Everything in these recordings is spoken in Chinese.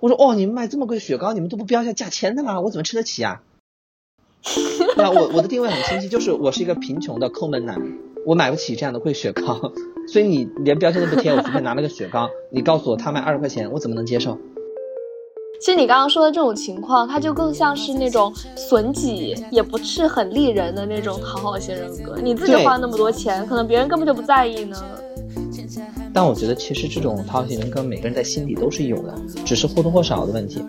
我说哦，你们卖这么贵的雪糕，你们都不标一下价钱的吗？我怎么吃得起啊？那我我的定位很清晰，就是我是一个贫穷的抠门男，我买不起这样的贵雪糕，所以你连标签都不贴，我随便拿了个雪糕，你告诉我他卖二十块钱，我怎么能接受？其实你刚刚说的这种情况，它就更像是那种损己也不是很利人的那种讨好型人格。你自己花那么多钱，可能别人根本就不在意呢。但我觉得其实这种讨好型人格，每个人在心底都是有的，只是或多或少的问题。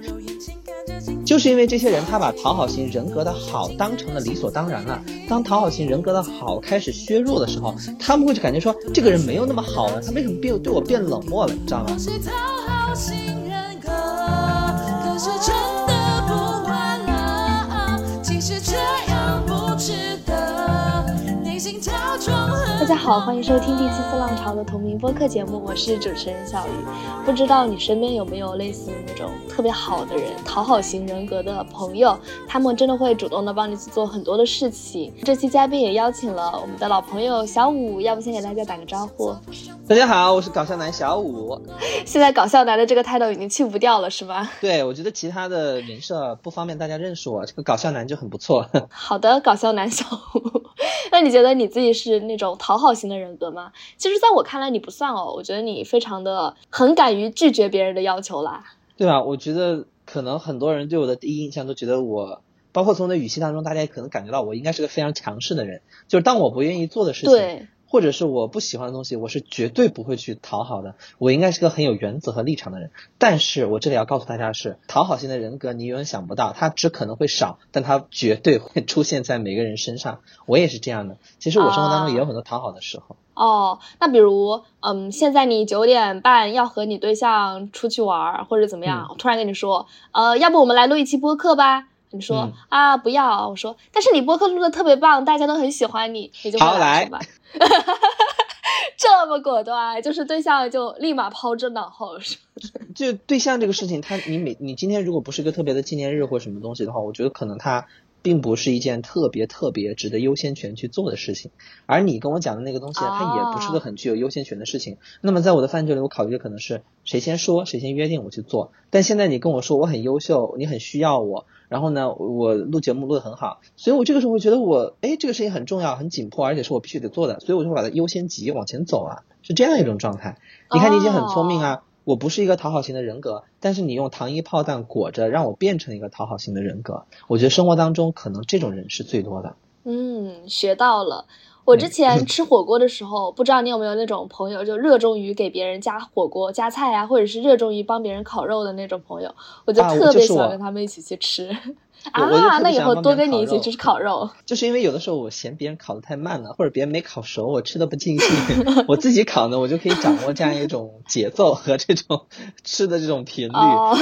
就是因为这些人，他把讨好型人格的好当成了理所当然了。当讨好型人格的好开始削弱的时候，他们会就感觉说，这个人没有那么好了，他为什么变对我变冷漠了？你知道吗？大家好，欢迎收听第七次浪潮的同名播客节目，我是主持人小鱼。不知道你身边有没有类似那种特别好的人，讨好型人格的朋友，他们真的会主动的帮你去做很多的事情。这期嘉宾也邀请了我们的老朋友小五，要不先给大家打个招呼？大家好，我是搞笑男小五。现在搞笑男的这个 title 已经去不掉了，是吗？对，我觉得其他的人设不方便大家认识我，这个搞笑男就很不错。好的，搞笑男小五。那你觉得你自己是那种讨好型的人格吗？其实，在我看来，你不算哦。我觉得你非常的很敢于拒绝别人的要求啦。对啊，我觉得可能很多人对我的第一印象都觉得我，包括从我的语气当中，大家也可能感觉到我应该是个非常强势的人。就是当我不愿意做的事情。对。或者是我不喜欢的东西，我是绝对不会去讨好的。我应该是个很有原则和立场的人。但是我这里要告诉大家的是，讨好型的人格你永远想不到，它只可能会少，但它绝对会 出现在每个人身上。我也是这样的。其实我生活当中也有很多讨好的时候。哦，那比如，嗯，现在你九点半要和你对象出去玩，或者怎么样？我突然跟你说，呃，要不我们来录一期播客吧？你说啊，不要。我说，但是你播客录的特别棒，大家都很喜欢你，你就来是吧？这么果断，就是对象就立马抛之脑后？就对象这个事情，他你每你今天如果不是个特别的纪念日或什么东西的话，我觉得可能他。并不是一件特别特别值得优先权去做的事情，而你跟我讲的那个东西，它也不是个很具有优先权的事情。那么在我的范畴里，我考虑的可能是谁先说，谁先约定我去做。但现在你跟我说我很优秀，你很需要我，然后呢，我录节目录得很好，所以我这个时候会觉得我，哎，这个事情很重要、很紧迫，而且是我必须得做的，所以我就会把它优先级往前走啊，是这样一种状态。你看你已经很聪明啊。我不是一个讨好型的人格，但是你用糖衣炮弹裹着，让我变成一个讨好型的人格。我觉得生活当中可能这种人是最多的。嗯，学到了。我之前吃火锅的时候，不知道你有没有那种朋友，就热衷于给别人加火锅、加菜啊，或者是热衷于帮别人烤肉的那种朋友，我就特别喜欢跟他们一起去吃。啊，那以后多跟你一起吃烤肉。就是因为有的时候我嫌别人烤的太慢了，或者别人没烤熟，我吃的不尽兴。我自己烤呢，我就可以掌握这样一种节奏和这种吃的这种频率，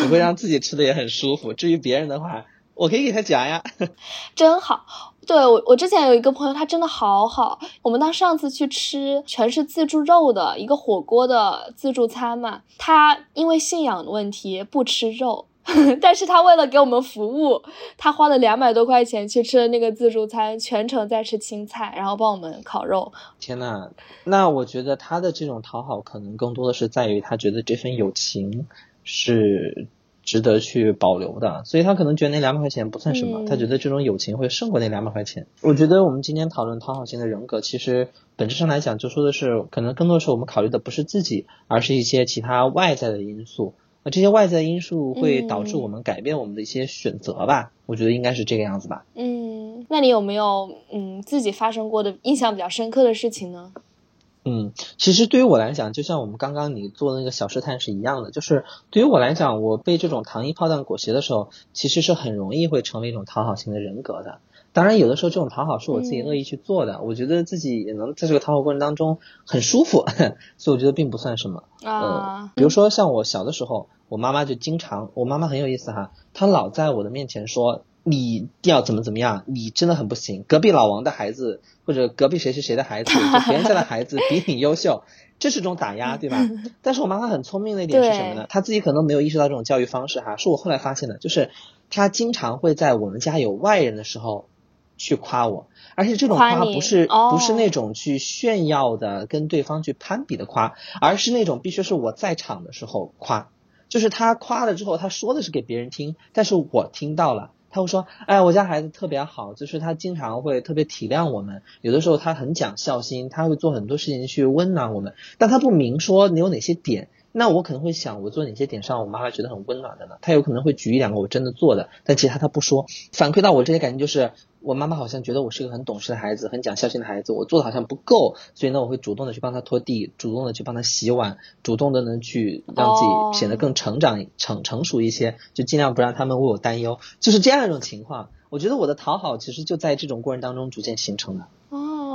我会让自己吃的也很舒服。至于别人的话，我可以给他夹呀。真好，对我我之前有一个朋友，他真的好好。我们当上次去吃全是自助肉的一个火锅的自助餐嘛，他因为信仰的问题不吃肉。但是他为了给我们服务，他花了两百多块钱去吃了那个自助餐，全程在吃青菜，然后帮我们烤肉。天呐，那我觉得他的这种讨好，可能更多的是在于他觉得这份友情是值得去保留的，所以他可能觉得那两百块钱不算什么，他觉得这种友情会胜过那两百块钱。我觉得我们今天讨论讨好型的人格，其实本质上来讲，就说的是可能更多是我们考虑的不是自己，而是一些其他外在的因素。那这些外在因素会导致我们改变我们的一些选择吧？我觉得应该是这个样子吧。嗯，那你有没有嗯自己发生过的印象比较深刻的事情呢？嗯，其实对于我来讲，就像我们刚刚你做的那个小试探是一样的，就是对于我来讲，我被这种糖衣炮弹裹挟的时候，其实是很容易会成为一种讨好型的人格的。当然，有的时候这种讨好是我自己恶意去做的，我觉得自己也能在这个讨好过程当中很舒服，所以我觉得并不算什么。啊，比如说像我小的时候，我妈妈就经常，我妈妈很有意思哈，她老在我的面前说你要怎么怎么样，你真的很不行，隔壁老王的孩子或者隔壁谁谁谁的孩子，就别人家的孩子比你优秀，这是种打压，对吧？但是我妈妈很聪明的一点是什么呢？她自己可能没有意识到这种教育方式哈，是我后来发现的，就是她经常会在我们家有外人的时候。去夸我，而且这种夸不是不是那种去炫耀的，跟对方去攀比的夸，而是那种必须是我在场的时候夸。就是他夸了之后，他说的是给别人听，但是我听到了。他会说：“哎，我家孩子特别好，就是他经常会特别体谅我们。有的时候他很讲孝心，他会做很多事情去温暖我们。但他不明说你有哪些点，那我可能会想，我做哪些点上我妈妈觉得很温暖的呢？她有可能会举一两个我真的做的，但其他她不说。反馈到我这些感觉就是。”我妈妈好像觉得我是一个很懂事的孩子，很讲孝心的孩子。我做的好像不够，所以呢，我会主动的去帮她拖地，主动的去帮她洗碗，主动的呢去让自己显得更成长、成成熟一些，就尽量不让他们为我担忧。就是这样一种情况。我觉得我的讨好其实就在这种过程当中逐渐形成的。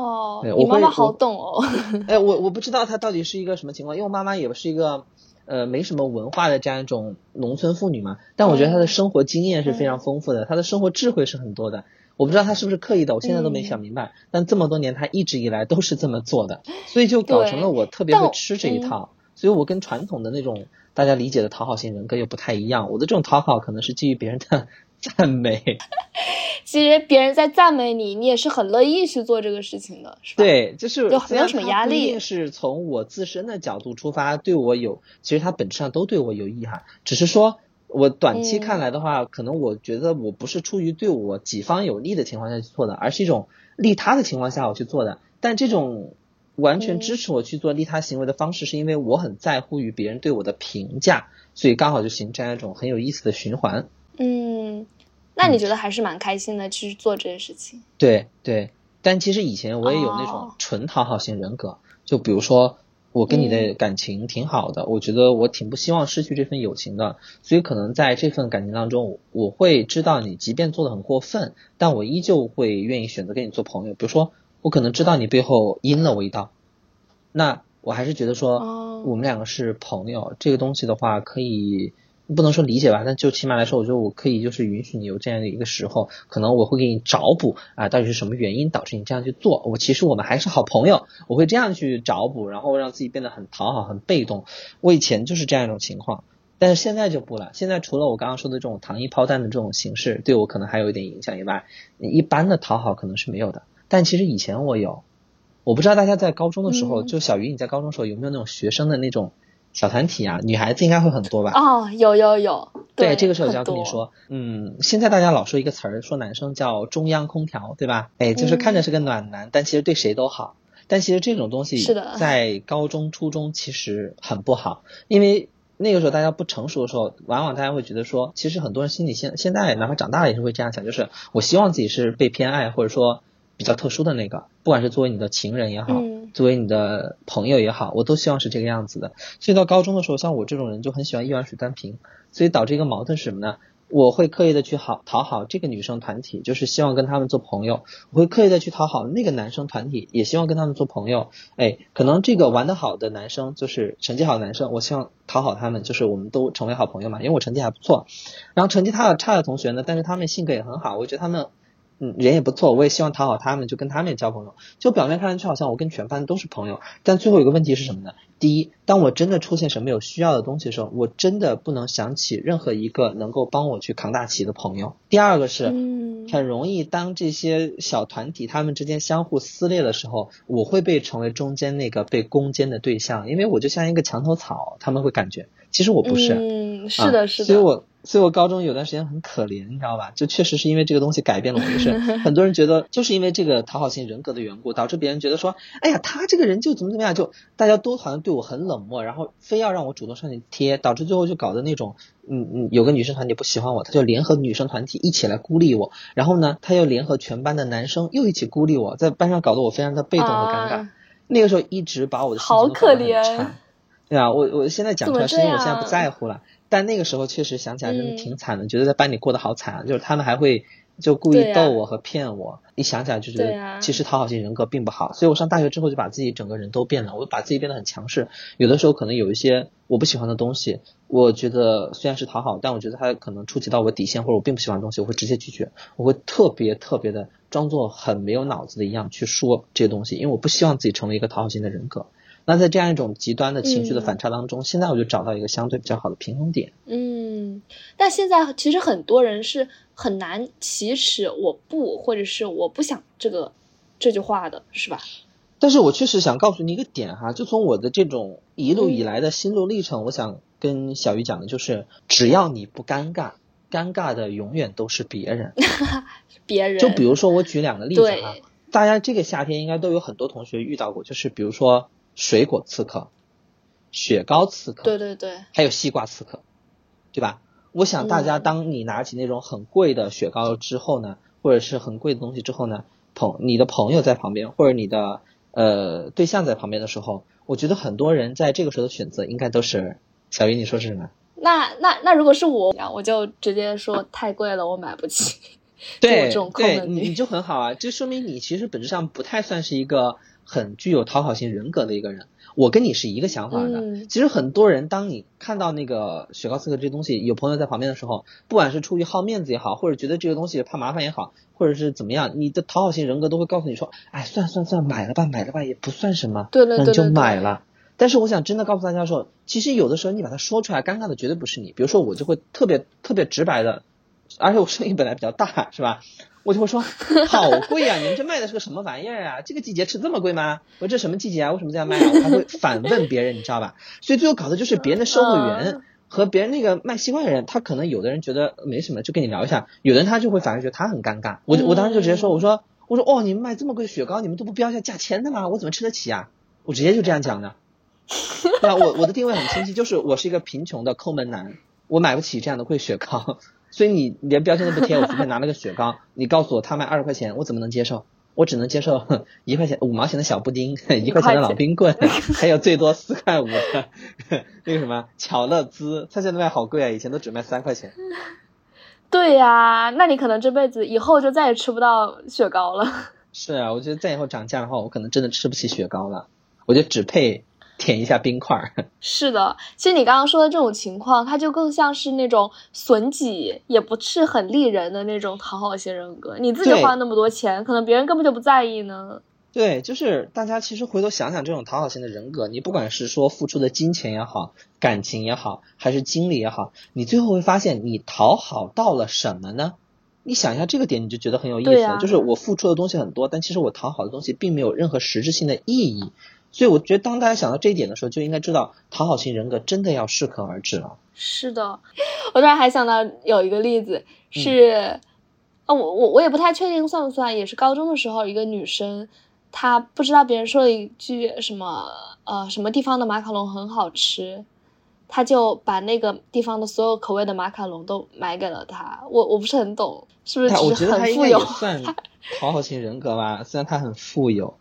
哦，我妈妈好懂哦。哎，我我不知道她到底是一个什么情况，因为我妈妈也是一个呃没什么文化的这样一种农村妇女嘛。但我觉得她的生活经验是非常丰富的，她的生活智慧是很多的。我不知道她是不是刻意的，我现在都没想明白。但这么多年，她一直以来都是这么做的，所以就搞成了我特别会吃这一套。所以我跟传统的那种大家理解的讨好型人格又不太一样。我的这种讨好可能是基于别人的 赞美。其实别人在赞美你，你也是很乐意去做这个事情的，是吧？对，就是就没有什么压力。是从我自身的角度出发，对我有，其实它本质上都对我有益哈，只是说。我短期看来的话，可能我觉得我不是出于对我己方有利的情况下去做的，而是一种利他的情况下我去做的。但这种完全支持我去做利他行为的方式，是因为我很在乎于别人对我的评价，所以刚好就形成一种很有意思的循环。嗯，那你觉得还是蛮开心的去做这件事情？对对，但其实以前我也有那种纯讨好型人格，就比如说。我跟你的感情挺好的，我觉得我挺不希望失去这份友情的，所以可能在这份感情当中，我会知道你即便做的很过分，但我依旧会愿意选择跟你做朋友。比如说，我可能知道你背后阴了我一刀，那我还是觉得说我们两个是朋友，这个东西的话可以。不能说理解吧，但就起码来说，我觉得我可以就是允许你有这样的一个时候，可能我会给你找补啊，到底是什么原因导致你这样去做？我其实我们还是好朋友，我会这样去找补，然后让自己变得很讨好、很被动。我以前就是这样一种情况，但是现在就不了。现在除了我刚刚说的这种糖衣炮弹的这种形式对我可能还有一点影响以外，一般的讨好可能是没有的。但其实以前我有，我不知道大家在高中的时候，就小鱼你在高中时候有没有那种学生的那种。小团体啊，女孩子应该会很多吧？哦，有有有。对，这个时候就要跟你说，嗯，现在大家老说一个词儿，说男生叫中央空调，对吧？哎，就是看着是个暖男，但其实对谁都好。但其实这种东西是的，在高中、初中其实很不好，因为那个时候大家不成熟的时候，往往大家会觉得说，其实很多人心里现现在哪怕长大了也是会这样想，就是我希望自己是被偏爱，或者说。比较特殊的那个，不管是作为你的情人也好，作为你的朋友也好，我都希望是这个样子的。所以到高中的时候，像我这种人就很喜欢一碗水端平，所以导致一个矛盾是什么呢？我会刻意的去好讨好这个女生团体，就是希望跟他们做朋友；我会刻意的去讨好那个男生团体，也希望跟他们做朋友。哎，可能这个玩得好的男生就是成绩好的男生，我希望讨好他们，就是我们都成为好朋友嘛，因为我成绩还不错。然后成绩差差的同学呢，但是他们性格也很好，我觉得他们。嗯，人也不错，我也希望讨好他们，就跟他们也交朋友。就表面看上去好像我跟全班都是朋友，但最后有个问题是什么呢？第一，当我真的出现什么有需要的东西的时候，我真的不能想起任何一个能够帮我去扛大旗的朋友。第二个是，很容易当这些小团体他们之间相互撕裂的时候，我会被成为中间那个被攻坚的对象，因为我就像一个墙头草，他们会感觉其实我不是。嗯，是的，是的。所以我。所以我高中有段时间很可怜，你知道吧？就确实是因为这个东西改变了我，就 是很多人觉得就是因为这个讨好型人格的缘故，导致别人觉得说，哎呀，他这个人就怎么怎么样，就大家都好像对我很冷漠，然后非要让我主动上去贴，导致最后就搞得那种，嗯嗯，有个女生团体不喜欢我，他就联合女生团体一起来孤立我，然后呢，他又联合全班的男生又一起孤立我，在班上搞得我非常的被动和尴尬。那个时候一直把我的心情搞得很差。对啊，我我现在讲出来是因为我现在不在乎了。但那个时候确实想起来真的挺惨的，觉得在班里过得好惨，就是他们还会就故意逗我和骗我，一想起来就觉得其实讨好型人格并不好，所以我上大学之后就把自己整个人都变了，我把自己变得很强势，有的时候可能有一些我不喜欢的东西，我觉得虽然是讨好，但我觉得它可能触及到我底线或者我并不喜欢的东西，我会直接拒绝，我会特别特别的装作很没有脑子的一样去说这些东西，因为我不希望自己成为一个讨好型的人格。那在这样一种极端的情绪的反差当中，现在我就找到一个相对比较好的平衡点。嗯，但现在其实很多人是很难启齿“我不”或者是“我不想”这个这句话的，是吧？但是我确实想告诉你一个点哈，就从我的这种一路以来的心路历程，我想跟小鱼讲的，就是只要你不尴尬，尴尬的永远都是别人。别人。就比如说，我举两个例子哈，大家这个夏天应该都有很多同学遇到过，就是比如说水果刺客、雪糕刺客，对对对，还有西瓜刺客，对吧？我想大家当你拿起那种很贵的雪糕之后呢，或者是很贵的东西之后呢，朋你的朋友在旁边，或者你的呃对象在旁边的时候，我觉得很多人在这个时候的选择应该都是小鱼，你说是什么？那那那如果是我，我就直接说太贵了，我买不起。对对，你你就很好啊，这说明你其实本质上不太算是一个很具有讨好型人格的一个人。我跟你是一个想法的。其实很多人，当你看到那个雪糕刺客这东西，有朋友在旁边的时候，不管是出于好面子也好，或者觉得这个东西怕麻烦也好，或者是怎么样，你的讨好型人格都会告诉你说：“哎，算算算，买了吧，买了吧，也不算什么。”对对对，那就买了。但是我想真的告诉大家说，其实有的时候你把它说出来，尴尬的绝对不是你。比如说我就会特别特别直白的。而且我声音本来比较大，是吧？我就会说 好贵啊！你们这卖的是个什么玩意儿啊？这个季节吃这么贵吗？我说这什么季节啊？为什么这样卖啊？我还会反问别人，你知道吧？所以最后搞的就是别人的售货员和别人那个卖西瓜的人，他可能有的人觉得没什么，就跟你聊一下；有的人他就会反而觉得他很尴尬。我我当时就直接说，我说我说哦，你们卖这么贵的雪糕，你们都不标一下价钱的吗？我怎么吃得起啊？我直接就这样讲的。对啊，我我的定位很清晰，就是我是一个贫穷的抠门男，我买不起这样的贵雪糕。所以你连标签都不贴，我随便拿了个雪糕，你告诉我他卖二十块钱，我怎么能接受？我只能接受 一块钱五毛钱的小布丁，一块钱的老冰棍，还有最多四块五的那个什么巧乐兹，他现在卖好贵啊，以前都只卖三块钱。对呀，那你可能这辈子以后就再也吃不到雪糕了。是啊，我觉得再以后涨价的话，我可能真的吃不起雪糕了，我就只配。舔一下冰块儿，是的。其实你刚刚说的这种情况，它就更像是那种损己也不是很利人的那种讨好型人格。你自己花那么多钱，可能别人根本就不在意呢。对，就是大家其实回头想想，这种讨好型的人格，你不管是说付出的金钱也好，感情也好，还是精力也好，你最后会发现你讨好到了什么呢？你想一下这个点，你就觉得很有意思。就是我付出的东西很多，但其实我讨好的东西并没有任何实质性的意义。所以我觉得，当大家想到这一点的时候，就应该知道讨好型人格真的要适可而止了。是的，我突然还想到有一个例子是，啊，我我我也不太确定算不算，也是高中的时候，一个女生，她不知道别人说了一句什么，呃，什么地方的马卡龙很好吃，她就把那个地方的所有口味的马卡龙都买给了他。我我不是很懂，是不是？我觉得他应该也算 讨好型人格吧，虽然他很富有。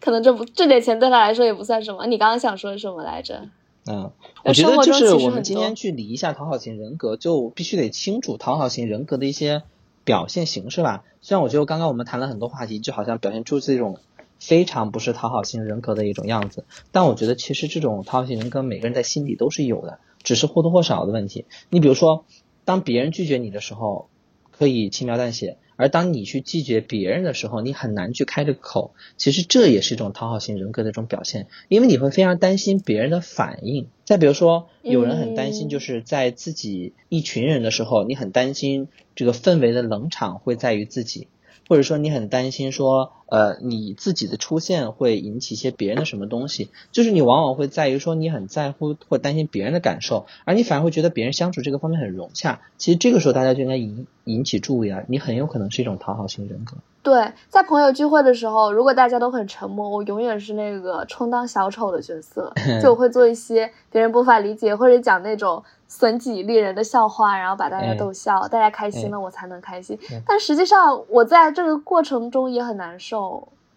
可能这不这点钱对他来说也不算什么。你刚刚想说什么来着？嗯，我觉得就是我们今天去理一下讨好型人格，就必须得清楚讨好型人格的一些表现形式吧。虽然我觉得刚刚我们谈了很多话题，就好像表现出这种非常不是讨好型人格的一种样子，但我觉得其实这种讨好型人格每个人在心底都是有的，只是或多或少的问题。你比如说，当别人拒绝你的时候，可以轻描淡写。而当你去拒绝别人的时候，你很难去开这个口。其实这也是一种讨好型人格的一种表现，因为你会非常担心别人的反应。再比如说，有人很担心，就是在自己一群人的时候，你很担心这个氛围的冷场会在于自己。或者说你很担心说，呃，你自己的出现会引起一些别人的什么东西，就是你往往会在于说你很在乎或担心别人的感受，而你反而会觉得别人相处这个方面很融洽。其实这个时候大家就应该引引起注意啊，你很有可能是一种讨好型人格。对，在朋友聚会的时候，如果大家都很沉默，我永远是那个充当小丑的角色，就我会做一些别人无法理解或者讲那种。损己利人的笑话，然后把大家逗笑，大家开心了，我才能开心。但实际上，我在这个过程中也很难受。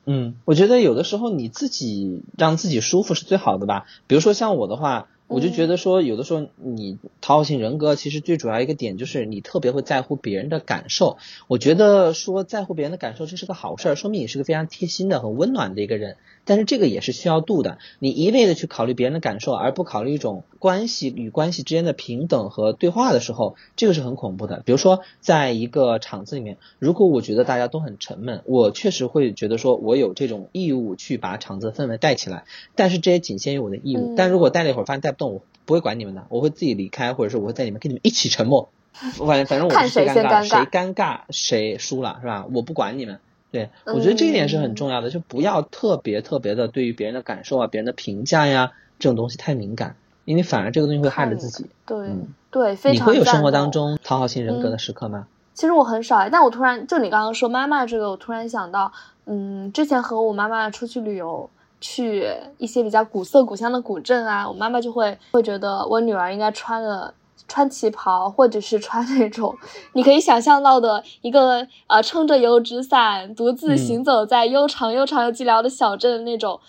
嗯，我觉得有的时候你自己让自己舒服是最好的吧。比如说像我的话。我就觉得说，有的时候你讨好型人格，其实最主要一个点就是你特别会在乎别人的感受。我觉得说在乎别人的感受，这是个好事儿，说明你是个非常贴心的、很温暖的一个人。但是这个也是需要度的，你一味的去考虑别人的感受，而不考虑一种关系与关系之间的平等和对话的时候，这个是很恐怖的。比如说，在一个场子里面，如果我觉得大家都很沉闷，我确实会觉得说我有这种义务去把场子氛围带起来，但是这也仅限于我的义务。但如果带了一会儿发现带不动，我不会管你们的，我会自己离开，或者是我会在里面跟你们一起沉默。反正反正我是最尴尬，谁尴尬谁输了，是吧？我不管你们。对，我觉得这一点是很重要的，就不要特别特别的对于别人的感受啊、别人的评价呀这种东西太敏感，因为反而这个东西会害了自己。对对，非常。你会有生活当中讨好型人格的时刻吗？其实我很少，但我突然就你刚刚说妈妈这个，我突然想到，嗯，之前和我妈妈出去旅游，去一些比较古色古香的古镇啊，我妈妈就会会觉得我女儿应该穿的。穿旗袍，或者是穿那种你可以想象到的一个呃，撑着油纸伞，独自行走在悠长悠长又寂寥的小镇的那种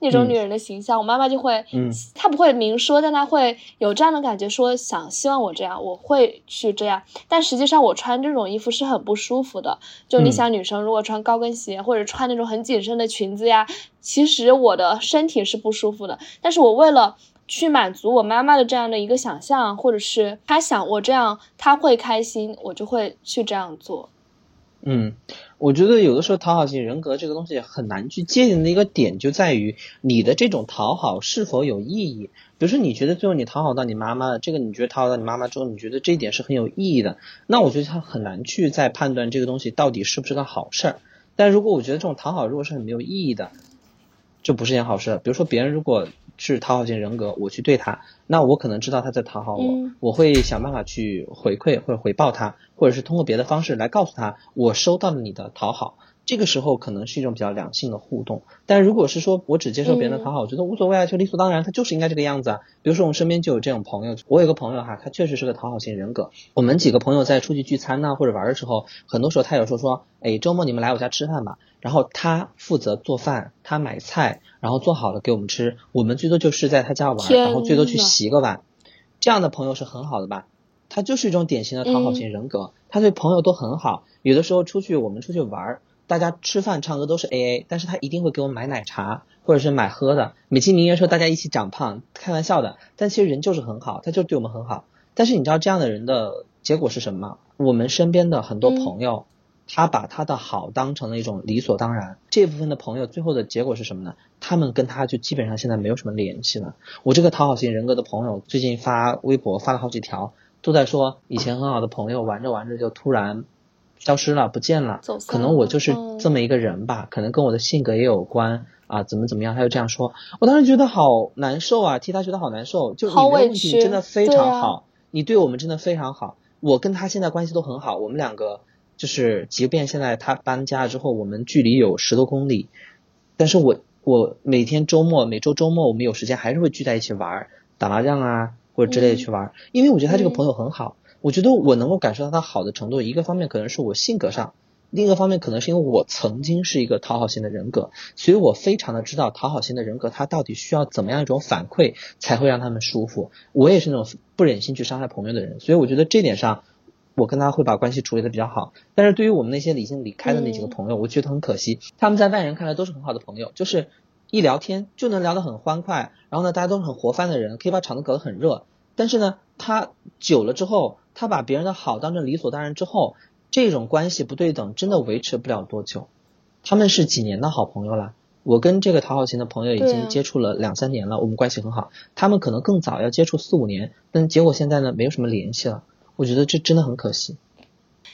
那种女人的形象，我妈妈就会，她不会明说，但她会有这样的感觉，说想希望我这样，我会去这样。但实际上我穿这种衣服是很不舒服的。就你想，女生如果穿高跟鞋或者穿那种很紧身的裙子呀，其实我的身体是不舒服的。但是我为了。去满足我妈妈的这样的一个想象，或者是她想我这样，她会开心，我就会去这样做。嗯，我觉得有的时候讨好型人格这个东西很难去界定的一个点，就在于你的这种讨好是否有意义。比如说，你觉得最后你讨好到你妈妈，这个你觉得讨好到你妈妈之后，你觉得这一点是很有意义的，那我觉得他很难去再判断这个东西到底是不是个好事儿。但如果我觉得这种讨好如果是很没有意义的，就不是件好事。比如说，别人如果是讨好型人格，我去对他，那我可能知道他在讨好我，我会想办法去回馈或者回报他，或者是通过别的方式来告诉他，我收到了你的讨好。这个时候可能是一种比较良性的互动。但如果是说我只接受别人的讨好，我觉得无所谓啊，就理所当然，他就是应该这个样子啊。比如说我们身边就有这种朋友，我有个朋友哈，他确实是个讨好型人格。我们几个朋友在出去聚餐呐或者玩的时候，很多时候他有时候说，哎，周末你们来我家吃饭吧。然后他负责做饭，他买菜，然后做好了给我们吃。我们最多就是在他家玩，然后最多去洗个碗。这样的朋友是很好的吧？他就是一种典型的讨好型人格，他对朋友都很好。有的时候出去我们出去玩，大家吃饭唱歌都是 A A，但是他一定会给我们买奶茶或者是买喝的，美其名曰说大家一起长胖，开玩笑的。但其实人就是很好，他就对我们很好。但是你知道这样的人的结果是什么吗？我们身边的很多朋友。他把他的好当成了一种理所当然，这部分的朋友最后的结果是什么呢？他们跟他就基本上现在没有什么联系了。我这个讨好型人格的朋友最近发微博发了好几条，都在说以前很好的朋友玩着玩着就突然消失了，不见了。可能我就是这么一个人吧，可能跟我的性格也有关啊，怎么怎么样，他就这样说。我当时觉得好难受啊，替他觉得好难受。就你的问题真的非常好，你对我们真的非常好，我跟他现在关系都很好，我们两个。就是，即便现在他搬家了之后，我们距离有十多公里，但是我我每天周末每周周末我们有时间还是会聚在一起玩，打麻将啊或者之类的去玩，因为我觉得他这个朋友很好，我觉得我能够感受到他好的程度，一个方面可能是我性格上，另一个方面可能是因为我曾经是一个讨好型的人格，所以我非常的知道讨好型的人格他到底需要怎么样一种反馈才会让他们舒服，我也是那种不忍心去伤害朋友的人，所以我觉得这点上。我跟他会把关系处理的比较好，但是对于我们那些理性离开的那几个朋友，我觉得很可惜。他们在外人看来都是很好的朋友，就是一聊天就能聊得很欢快，然后呢，大家都是很活泛的人，可以把场子搞得很热。但是呢，他久了之后，他把别人的好当成理所当然之后，这种关系不对等真的维持不了多久。他们是几年的好朋友了，我跟这个讨好型的朋友已经接触了两三年了，我们关系很好。他们可能更早要接触四五年，但结果现在呢，没有什么联系了。我觉得这真的很可惜。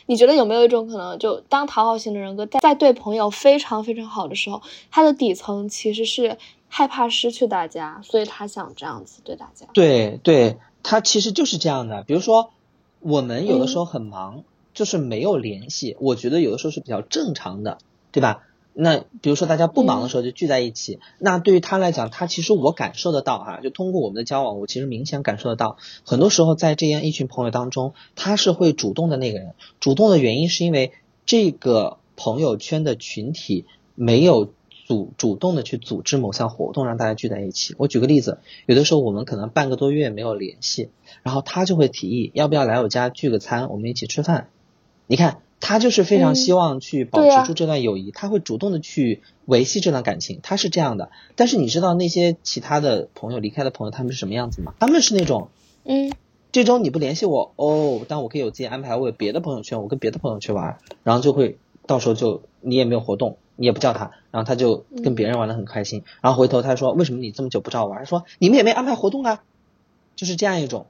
你觉得有没有一种可能，就当讨好型的人格在对朋友非常非常好的时候，他的底层其实是害怕失去大家，所以他想这样子对大家。对对，他其实就是这样的。比如说，我们有的时候很忙，就是没有联系，我觉得有的时候是比较正常的，对吧？那比如说大家不忙的时候就聚在一起，那对于他来讲，他其实我感受得到哈，就通过我们的交往，我其实明显感受得到，很多时候在这样一群朋友当中，他是会主动的那个人。主动的原因是因为这个朋友圈的群体没有组主动的去组织某项活动让大家聚在一起。我举个例子，有的时候我们可能半个多月没有联系，然后他就会提议要不要来我家聚个餐，我们一起吃饭。你看。他就是非常希望去保持住这段友谊，他会主动的去维系这段感情，他是这样的。但是你知道那些其他的朋友离开的朋友他们是什么样子吗？他们是那种，嗯，这周你不联系我哦，但我可以有自己安排，我有别的朋友圈，我跟别的朋友去玩，然后就会到时候就你也没有活动，你也不叫他，然后他就跟别人玩的很开心，然后回头他说为什么你这么久不找我玩？他说你们也没安排活动啊，就是这样一种。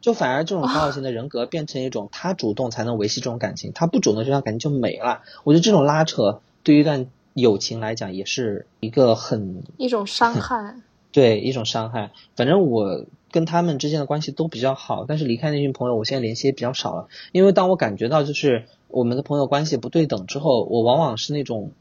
就反而这种讨好型的人格变成一种，他主动才能维系这种感情，他不主动这段感情就没了。我觉得这种拉扯对于一段友情来讲也是一个很一种伤害。对，一种伤害。反正我跟他们之间的关系都比较好，但是离开那群朋友，我现在联系也比较少了。因为当我感觉到就是我们的朋友关系不对等之后，我往往是那种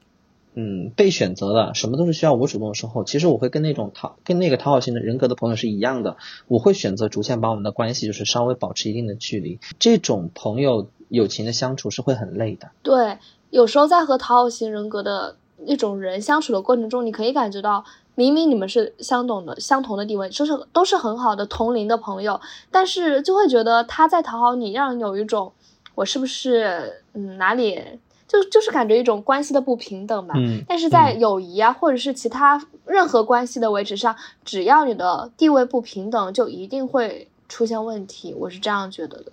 嗯被选择的，什么都是需要我主动的时候，其实我会跟那种讨跟那个讨好型的人格的朋友是一样的，我会选择逐渐把我们的关系就是稍微保持一定的距离。这种朋友友情的相处是会很累的。对，有时候在和讨好型人格的那种人相处的过程中，你可以感觉到。明明你们是相懂的、相同的地位，就是都是很好的同龄的朋友，但是就会觉得他在讨好你，让人有一种我是不是嗯哪里就就是感觉一种关系的不平等吧。嗯。但是在友谊啊，或者是其他任何关系的维持上，只要你的地位不平等，就一定会出现问题。我是这样觉得的。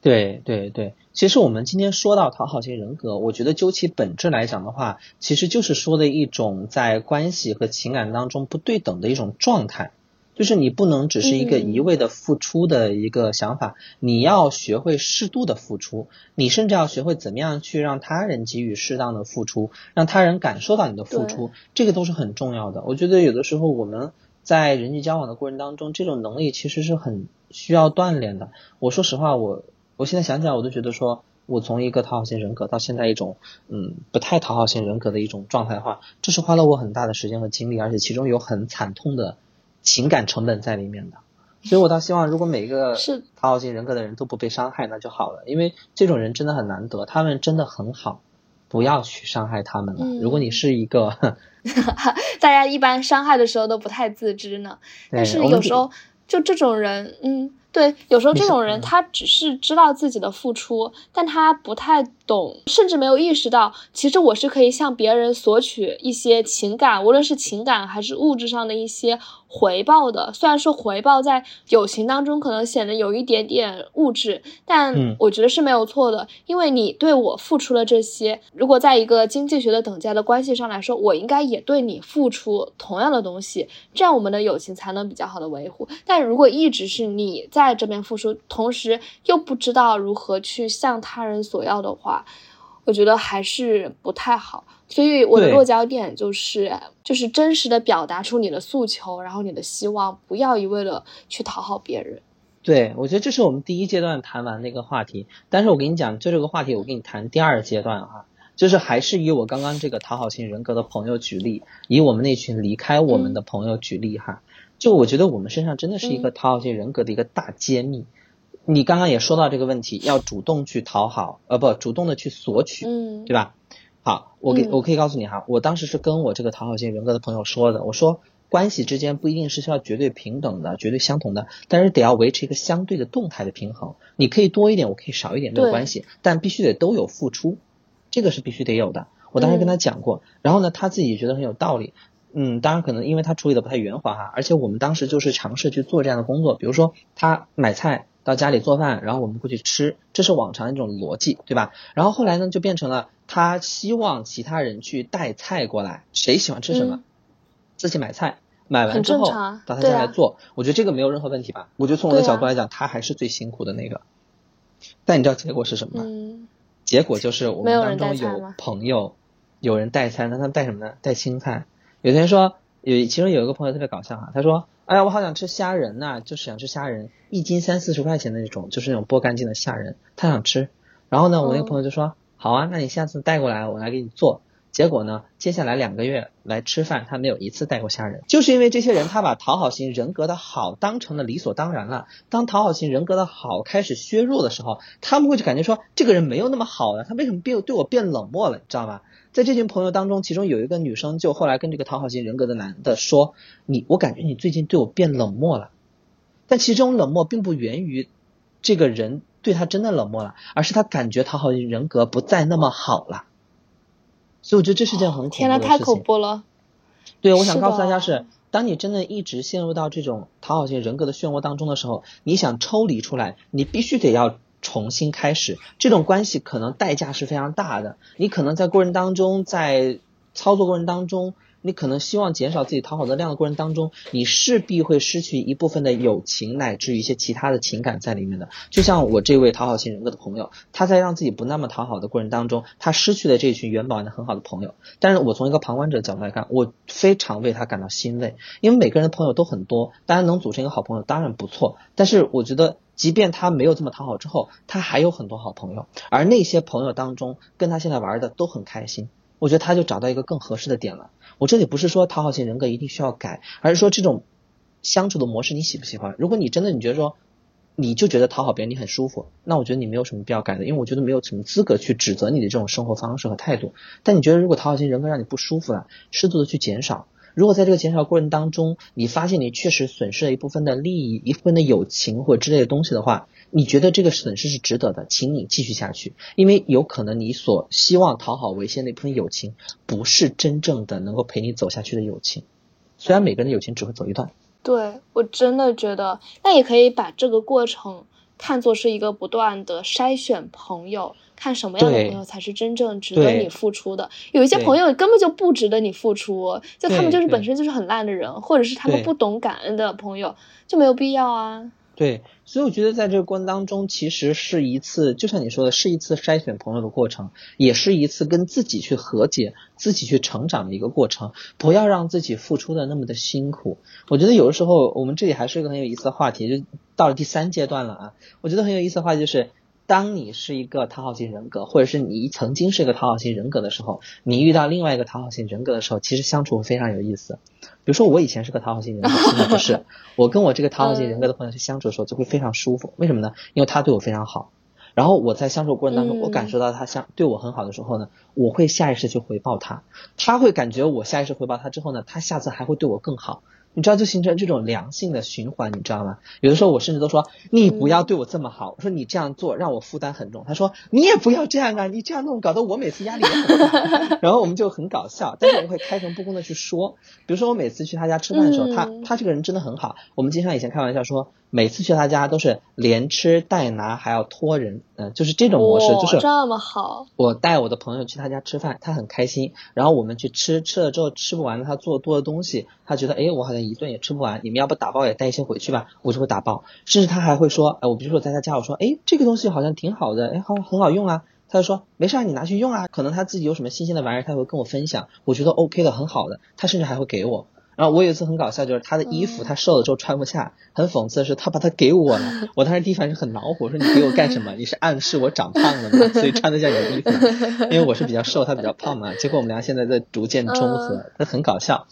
对对对，其实我们今天说到讨好型人格，我觉得究其本质来讲的话，其实就是说的一种在关系和情感当中不对等的一种状态，就是你不能只是一个一味的付出的一个想法，你要学会适度的付出，你甚至要学会怎么样去让他人给予适当的付出，让他人感受到你的付出，这个都是很重要的。我觉得有的时候我们在人际交往的过程当中，这种能力其实是很需要锻炼的。我说实话，我。我现在想起来，我都觉得说，我从一个讨好型人格到现在一种嗯不太讨好型人格的一种状态的话，这是花了我很大的时间和精力，而且其中有很惨痛的情感成本在里面的。所以我倒希望，如果每一个讨好型人格的人都不被伤害，那就好了，因为这种人真的很难得，他们真的很好，不要去伤害他们了。如果你是一个，大家一般伤害的时候都不太自知呢，但是有时候就这种人，嗯。对，有时候这种人他只是知道自己的付出，但他不太懂，甚至没有意识到，其实我是可以向别人索取一些情感，无论是情感还是物质上的一些。回报的，虽然说回报在友情当中可能显得有一点点物质，但我觉得是没有错的，因为你对我付出了这些，如果在一个经济学的等价的关系上来说，我应该也对你付出同样的东西，这样我们的友情才能比较好的维护。但如果一直是你在这边付出，同时又不知道如何去向他人索要的话，我觉得还是不太好。所以我的落脚点就是，就是真实的表达出你的诉求，然后你的希望，不要一味的去讨好别人。对，我觉得这是我们第一阶段谈完的一个话题。但是我跟你讲，就这个话题，我跟你谈第二阶段哈，就是还是以我刚刚这个讨好型人格的朋友举例，以我们那群离开我们的朋友举例哈。就我觉得我们身上真的是一个讨好型人格的一个大揭秘。你刚刚也说到这个问题，要主动去讨好，呃，不，主动的去索取，嗯，对吧？好，我给我可以告诉你哈，我当时是跟我这个讨好型人格的朋友说的，我说关系之间不一定是需要绝对平等的、绝对相同的，但是得要维持一个相对的动态的平衡。你可以多一点，我可以少一点没有关系，但必须得都有付出，这个是必须得有的。我当时跟他讲过，然后呢，他自己觉得很有道理。嗯，当然可能因为他处理的不太圆滑哈，而且我们当时就是尝试去做这样的工作，比如说他买菜。到家里做饭，然后我们过去吃，这是往常的一种逻辑，对吧？然后后来呢，就变成了他希望其他人去带菜过来，谁喜欢吃什么，自己买菜，买完之后到他家来做。我觉得这个没有任何问题吧？我觉得从我的角度来讲，他还是最辛苦的那个。但你知道结果是什么吗？结果就是我们当中有朋友有人带菜，那他带什么呢？带青菜。有天说有，其中有一个朋友特别搞笑哈，他说。哎呀，我好想吃虾仁呐，就是想吃虾仁，一斤三四十块钱的那种，就是那种剥干净的虾仁，他想吃。然后呢，我那个朋友就说：“好啊，那你下次带过来，我来给你做。”结果呢，接下来两个月来吃饭，他没有一次带过虾仁，就是因为这些人他把讨好型人格的好当成了理所当然了。当讨好型人格的好开始削弱的时候，他们会就感觉说，这个人没有那么好了，他为什么变对我变冷漠了，你知道吗？在这群朋友当中，其中有一个女生就后来跟这个讨好型人格的男的说：“你，我感觉你最近对我变冷漠了。”但其实这种冷漠并不源于这个人对他真的冷漠了，而是他感觉讨好型人格不再那么好了。所以我觉得这是件很恐怖的事情。天呐，太恐怖了！对，我想告诉大家是，当你真的一直陷入到这种讨好型人格的漩涡当中的时候，你想抽离出来，你必须得要。重新开始，这种关系可能代价是非常大的。你可能在过程当中，在操作过程当中，你可能希望减少自己讨好的量的过程当中，你势必会失去一部分的友情，乃至于一些其他的情感在里面的。就像我这位讨好型人格的朋友，他在让自己不那么讨好的过程当中，他失去了这群元宝的很好的朋友。但是我从一个旁观者角度来看，我非常为他感到欣慰，因为每个人的朋友都很多，大家能组成一个好朋友当然不错。但是我觉得。即便他没有这么讨好之后，他还有很多好朋友，而那些朋友当中，跟他现在玩的都很开心。我觉得他就找到一个更合适的点了。我这里不是说讨好型人格一定需要改，而是说这种相处的模式你喜不喜欢？如果你真的你觉得说，你就觉得讨好别人你很舒服，那我觉得你没有什么必要改的，因为我觉得没有什么资格去指责你的这种生活方式和态度。但你觉得如果讨好型人格让你不舒服了，适度的去减少。如果在这个减少过程当中，你发现你确实损失了一部分的利益、一部分的友情或之类的东西的话，你觉得这个损失是值得的，请你继续下去，因为有可能你所希望讨好维系那部分友情，不是真正的能够陪你走下去的友情。虽然每个人的友情只会走一段。对我真的觉得，那也可以把这个过程看作是一个不断的筛选朋友。看什么样的朋友才是真正值得你付出的？有一些朋友根本就不值得你付出，就他们就是本身就是很烂的人，或者是他们不懂感恩的朋友，就没有必要啊。对，所以我觉得在这个过程当中，其实是一次，就像你说的，是一次筛选朋友的过程，也是一次跟自己去和解、自己去成长的一个过程。不要让自己付出的那么的辛苦。我觉得有的时候，我们这里还是一个很有意思的话题，就到了第三阶段了啊。我觉得很有意思的话题就是。当你是一个讨好型人格，或者是你曾经是一个讨好型人格的时候，你遇到另外一个讨好型人格的时候，其实相处会非常有意思。比如说我以前是个讨好型人格，现在不是。我跟我这个讨好型人格的朋友去相处的时候，就会非常舒服。为什么呢？因为他对我非常好。然后我在相处过程当中，我感受到他相对我很好的时候呢，我会下意识去回报他。他会感觉我下意识回报他之后呢，他下次还会对我更好。你知道就形成这种良性的循环，你知道吗？有的时候我甚至都说你不要对我这么好，我说你这样做让我负担很重。他说你也不要这样啊，你这样弄搞得我每次压力也很大。然后我们就很搞笑，但是我们会开诚布公的去说。比如说我每次去他家吃饭的时候，他他这个人真的很好。我们经常以前开玩笑说。每次去他家都是连吃带拿，还要托人，嗯，就是这种模式，就是这么好。我带我的朋友去他家吃饭，他很开心。然后我们去吃，吃了之后吃不完，他做多的东西，他觉得哎，我好像一顿也吃不完，你们要不打包也带一些回去吧？我就会打包。甚至他还会说，哎，我比如说在他家，我说，哎，这个东西好像挺好的，哎，好很好用啊。他就说没事，你拿去用啊。可能他自己有什么新鲜的玩意儿，他会跟我分享，我觉得 OK 的，很好的。他甚至还会给我。然后我有一次很搞笑，就是他的衣服他瘦了之后穿不下，很讽刺的是他把它给我了。我当时第一反应是很恼火，说你给我干什么？你是暗示我长胖了吗？所以穿得下你的衣服？因为我是比较瘦，他比较胖嘛。结果我们俩现在在逐渐中和，他很搞笑。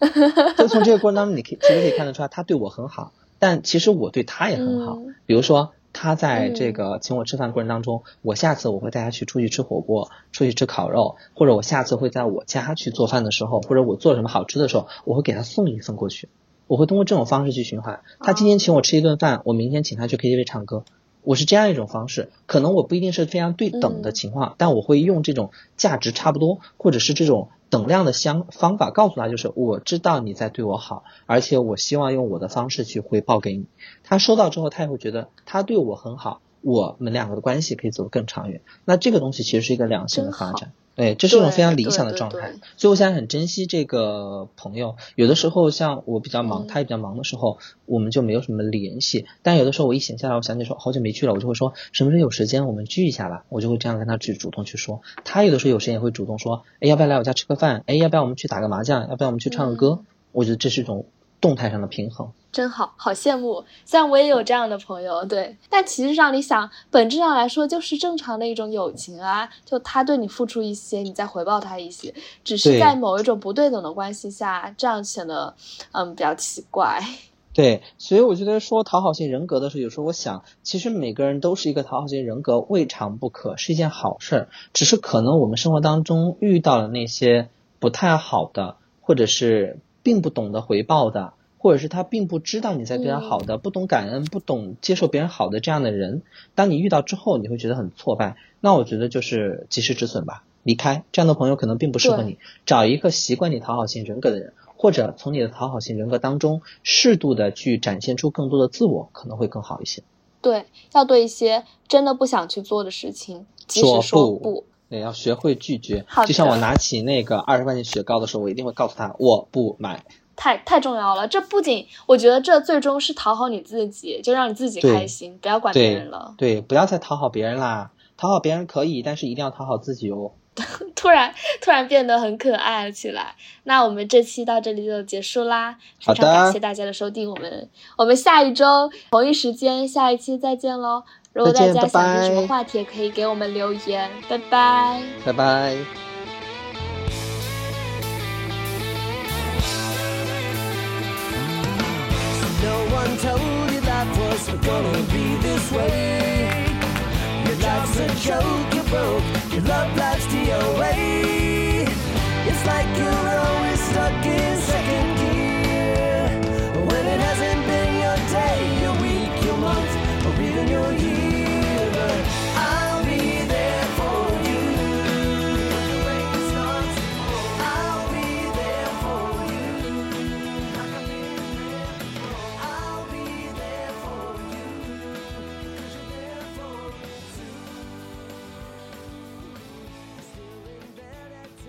就从这个过程当中，你可以其实可以看得出来，他对我很好，但其实我对他也很好。比如说。他在这个请我吃饭过程当中，我下次我会带他去出去吃火锅，出去吃烤肉，或者我下次会在我家去做饭的时候，或者我做什么好吃的时候，我会给他送一份过去。我会通过这种方式去循环。他今天请我吃一顿饭，我明天请他去 KTV 唱歌，我是这样一种方式。可能我不一定是非常对等的情况，但我会用这种价值差不多，或者是这种。等量的相方法告诉他，就是我知道你在对我好，而且我希望用我的方式去回报给你。他收到之后，他也会觉得他对我很好，我们两个的关系可以走得更长远。那这个东西其实是一个良性的发展。对，这是一种非常理想的状态，所以我现在很珍惜这个朋友。有的时候像我比较忙，他也比较忙的时候，我们就没有什么联系。但有的时候我一闲下来，我想起说好久没去了，我就会说什么时候有时间我们聚一下吧，我就会这样跟他去主动去说。他有的时候有时间也会主动说，哎，要不要来我家吃个饭？哎，要不要我们去打个麻将？要不要我们去唱个歌？我觉得这是一种。动态上的平衡真好，好羡慕。虽然我也有这样的朋友，对，但其实上你想，本质上来说就是正常的一种友情啊。就他对你付出一些，你再回报他一些，只是在某一种不对等的关系下，这样显得嗯比较奇怪。对，所以我觉得说讨好型人格的时候，有时候我想，其实每个人都是一个讨好型人格，未尝不可，是一件好事儿。只是可能我们生活当中遇到了那些不太好的，或者是。并不懂得回报的，或者是他并不知道你在对他好的，不懂感恩，不懂接受别人好的这样的人，当你遇到之后，你会觉得很挫败。那我觉得就是及时止损吧，离开这样的朋友可能并不适合你，找一个习惯你讨好型人格的人，或者从你的讨好型人格当中适度的去展现出更多的自我，可能会更好一些。对，要对一些真的不想去做的事情，及时说不。对，要学会拒绝。就像我拿起那个二十块钱雪糕的时候，我一定会告诉他我不买。太太重要了，这不仅我觉得这最终是讨好你自己，就让你自己开心，不要管别人了。对，不要再讨好别人啦，讨好别人可以，但是一定要讨好自己哦。突然突然变得很可爱了起来。那我们这期到这里就结束啦，非常感谢大家的收听，我们我们下一周同一时间下一期再见喽。如果大家想听什么话题也可以给我们留言拜拜拜拜 no one told you that was gonna be this way your life's a joke you're broke your love life's d o a it's like you're always stuck in second